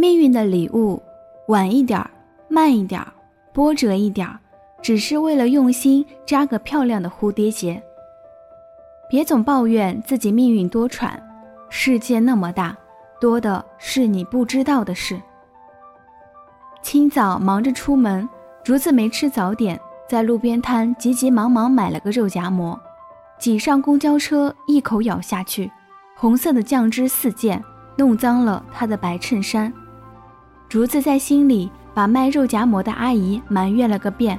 命运的礼物，晚一点儿，慢一点儿，波折一点儿，只是为了用心扎个漂亮的蝴蝶结。别总抱怨自己命运多舛，世界那么大，多的是你不知道的事。清早忙着出门，竹子没吃早点，在路边摊急急忙忙买了个肉夹馍，挤上公交车，一口咬下去，红色的酱汁四溅，弄脏了他的白衬衫。竹子在心里把卖肉夹馍的阿姨埋怨了个遍。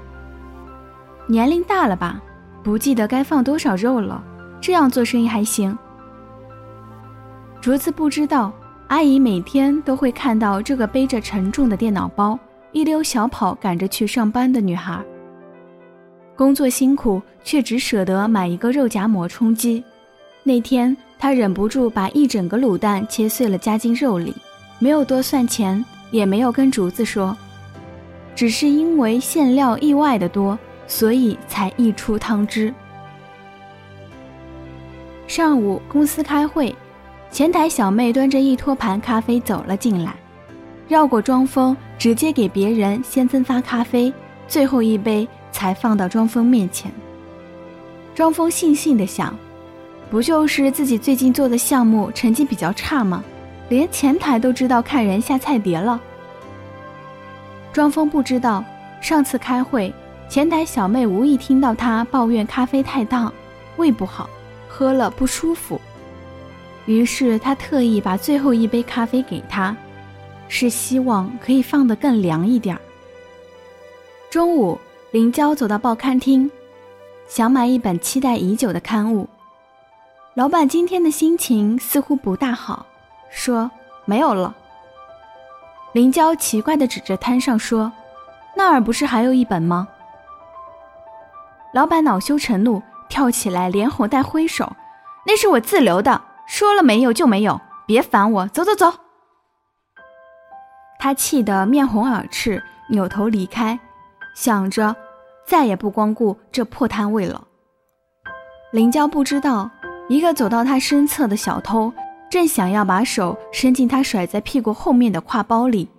年龄大了吧，不记得该放多少肉了，这样做生意还行。竹子不知道。阿姨每天都会看到这个背着沉重的电脑包、一溜小跑赶着去上班的女孩。工作辛苦，却只舍得买一个肉夹馍充饥。那天，她忍不住把一整个卤蛋切碎了加进肉里，没有多算钱，也没有跟竹子说，只是因为馅料意外的多，所以才溢出汤汁。上午公司开会。前台小妹端着一托盘咖啡走了进来，绕过庄峰，直接给别人先分发咖啡，最后一杯才放到庄峰面前。庄峰悻悻地想：不就是自己最近做的项目成绩比较差吗？连前台都知道看人下菜碟了。庄峰不知道，上次开会，前台小妹无意听到他抱怨咖啡太烫，胃不好，喝了不舒服。于是他特意把最后一杯咖啡给他，是希望可以放得更凉一点儿。中午，林娇走到报刊厅，想买一本期待已久的刊物。老板今天的心情似乎不大好，说没有了。林娇奇怪地指着摊上说：“那儿不是还有一本吗？”老板恼羞成怒，跳起来连哄带挥手：“那是我自留的。”说了没有就没有，别烦我，走走走。他气得面红耳赤，扭头离开，想着再也不光顾这破摊位了。林娇不知道，一个走到他身侧的小偷正想要把手伸进他甩在屁股后面的挎包里，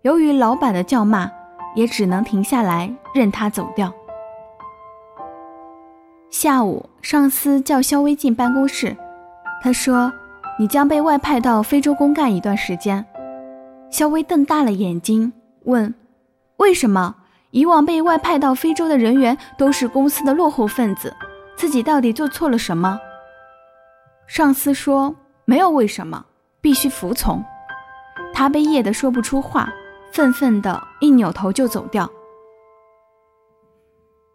由于老板的叫骂，也只能停下来任他走掉。下午，上司叫肖薇进办公室。他说：“你将被外派到非洲公干一段时间。”肖薇瞪大了眼睛问：“为什么？以往被外派到非洲的人员都是公司的落后分子，自己到底做错了什么？”上司说：“没有为什么，必须服从。”他被噎得说不出话，愤愤的一扭头就走掉。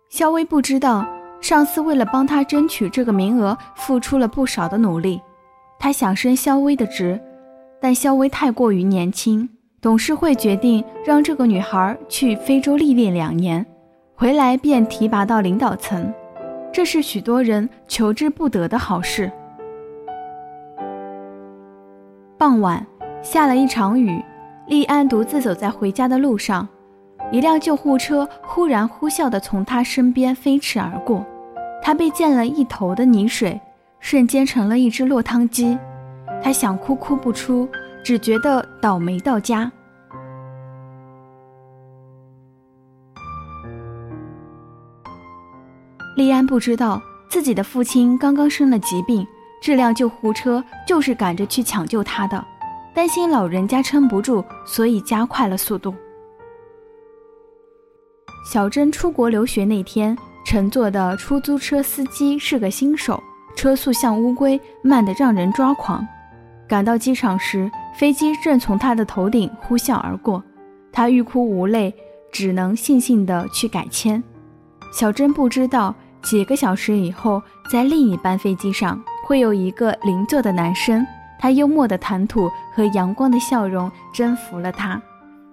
肖薇不知道。上司为了帮他争取这个名额，付出了不少的努力。他想升肖薇的职，但肖薇太过于年轻，董事会决定让这个女孩去非洲历练两年，回来便提拔到领导层。这是许多人求之不得的好事。傍晚下了一场雨，莉安独自走在回家的路上。一辆救护车忽然呼啸地从他身边飞驰而过，他被溅了一头的泥水，瞬间成了一只落汤鸡。他想哭哭不出，只觉得倒霉到家。莉安不知道自己的父亲刚刚生了疾病，这辆救护车就是赶着去抢救他的，担心老人家撑不住，所以加快了速度。小珍出国留学那天，乘坐的出租车司机是个新手，车速像乌龟，慢得让人抓狂。赶到机场时，飞机正从他的头顶呼啸而过，他欲哭无泪，只能悻悻地去改签。小珍不知道，几个小时以后，在另一班飞机上会有一个邻座的男生，他幽默的谈吐和阳光的笑容征服了他，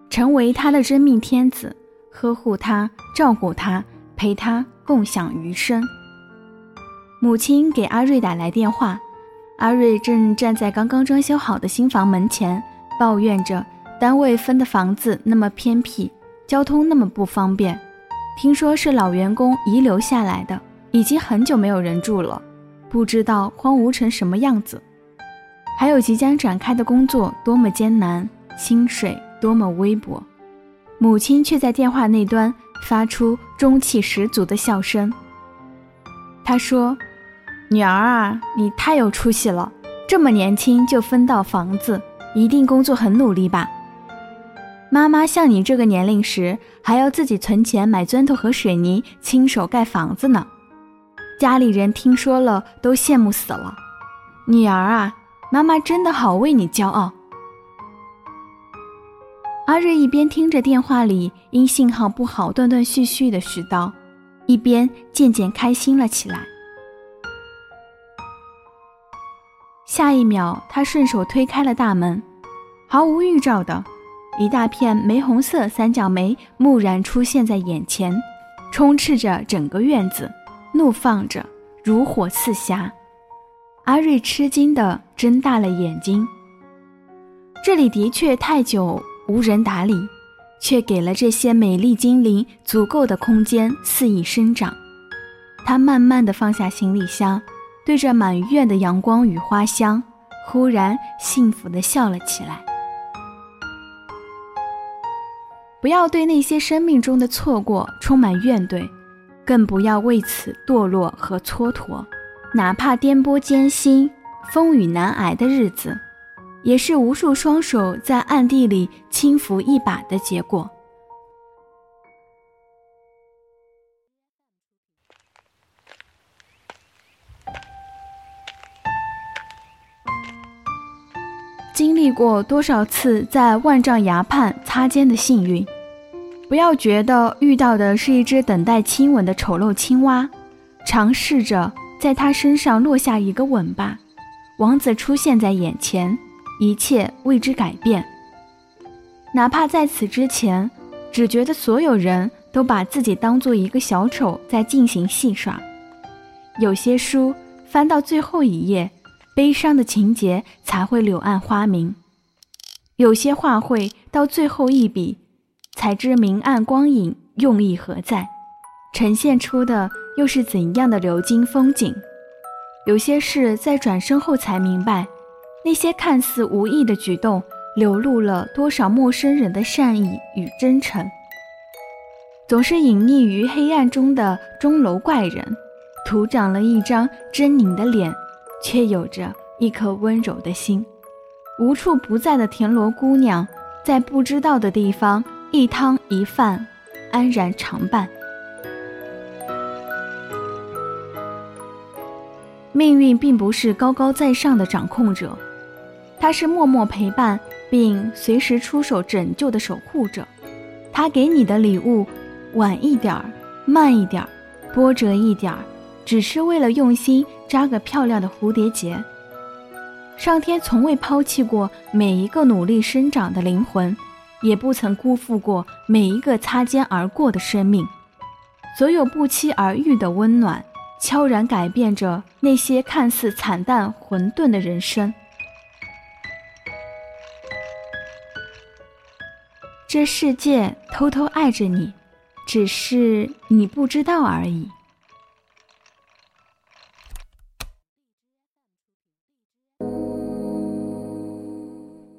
成为他的真命天子。呵护他，照顾他，陪他共享余生。母亲给阿瑞打来电话，阿瑞正站在刚刚装修好的新房门前，抱怨着单位分的房子那么偏僻，交通那么不方便。听说是老员工遗留下来的，已经很久没有人住了，不知道荒芜成什么样子。还有即将展开的工作多么艰难，薪水多么微薄，母亲却在电话那端发出中气十足的笑声。她说：“女儿啊，你太有出息了，这么年轻就分到房子，一定工作很努力吧？妈妈像你这个年龄时，还要自己存钱买砖头和水泥，亲手盖房子呢。家里人听说了都羡慕死了。女儿啊，妈妈真的好为你骄傲。”阿瑞一边听着电话里因信号不好断断续续的絮叨，一边渐渐开心了起来。下一秒，他顺手推开了大门，毫无预兆的，一大片玫红色三角梅蓦然出现在眼前，充斥着整个院子，怒放着，如火似霞。阿瑞吃惊地睁大了眼睛，这里的确太久。无人打理，却给了这些美丽精灵足够的空间肆意生长。他慢慢地放下行李箱，对着满院的阳光与花香，忽然幸福地笑了起来。不要对那些生命中的错过充满怨怼，更不要为此堕落和蹉跎。哪怕颠簸艰辛、风雨难挨的日子。也是无数双手在暗地里轻扶一把的结果。经历过多少次在万丈崖畔擦肩的幸运，不要觉得遇到的是一只等待亲吻的丑陋青蛙，尝试着在它身上落下一个吻吧。王子出现在眼前。一切为之改变，哪怕在此之前，只觉得所有人都把自己当做一个小丑在进行戏耍。有些书翻到最后一页，悲伤的情节才会柳暗花明；有些画会到最后一笔，才知明暗光影用意何在，呈现出的又是怎样的流金风景。有些事在转身后才明白。那些看似无意的举动，流露了多少陌生人的善意与真诚。总是隐匿于黑暗中的钟楼怪人，徒长了一张狰狞的脸，却有着一颗温柔的心。无处不在的田螺姑娘，在不知道的地方一汤一饭，安然常伴。命运并不是高高在上的掌控者。他是默默陪伴并随时出手拯救的守护者，他给你的礼物，晚一点儿，慢一点儿，波折一点儿，只是为了用心扎个漂亮的蝴蝶结。上天从未抛弃过每一个努力生长的灵魂，也不曾辜负过每一个擦肩而过的生命。所有不期而遇的温暖，悄然改变着那些看似惨淡混沌的人生。这世界偷偷爱着你，只是你不知道而已。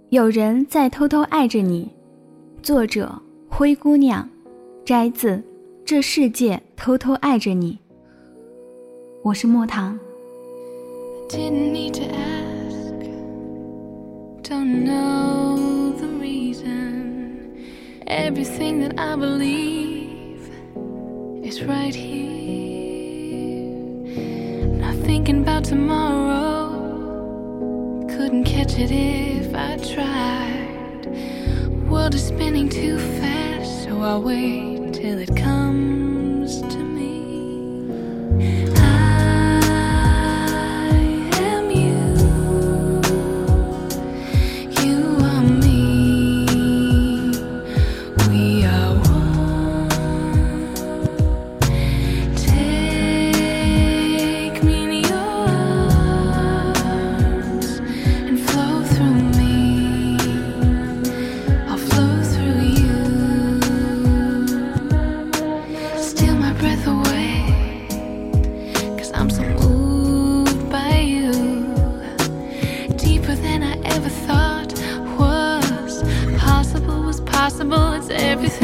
有人在偷偷爱着你。作者：灰姑娘，摘自《这世界偷偷爱着你》。我是莫糖。Everything that I believe is right here. Not thinking about tomorrow. Couldn't catch it if I tried. World is spinning too fast, so I'll wait till it comes to me. thought was possible was possible. It's everything.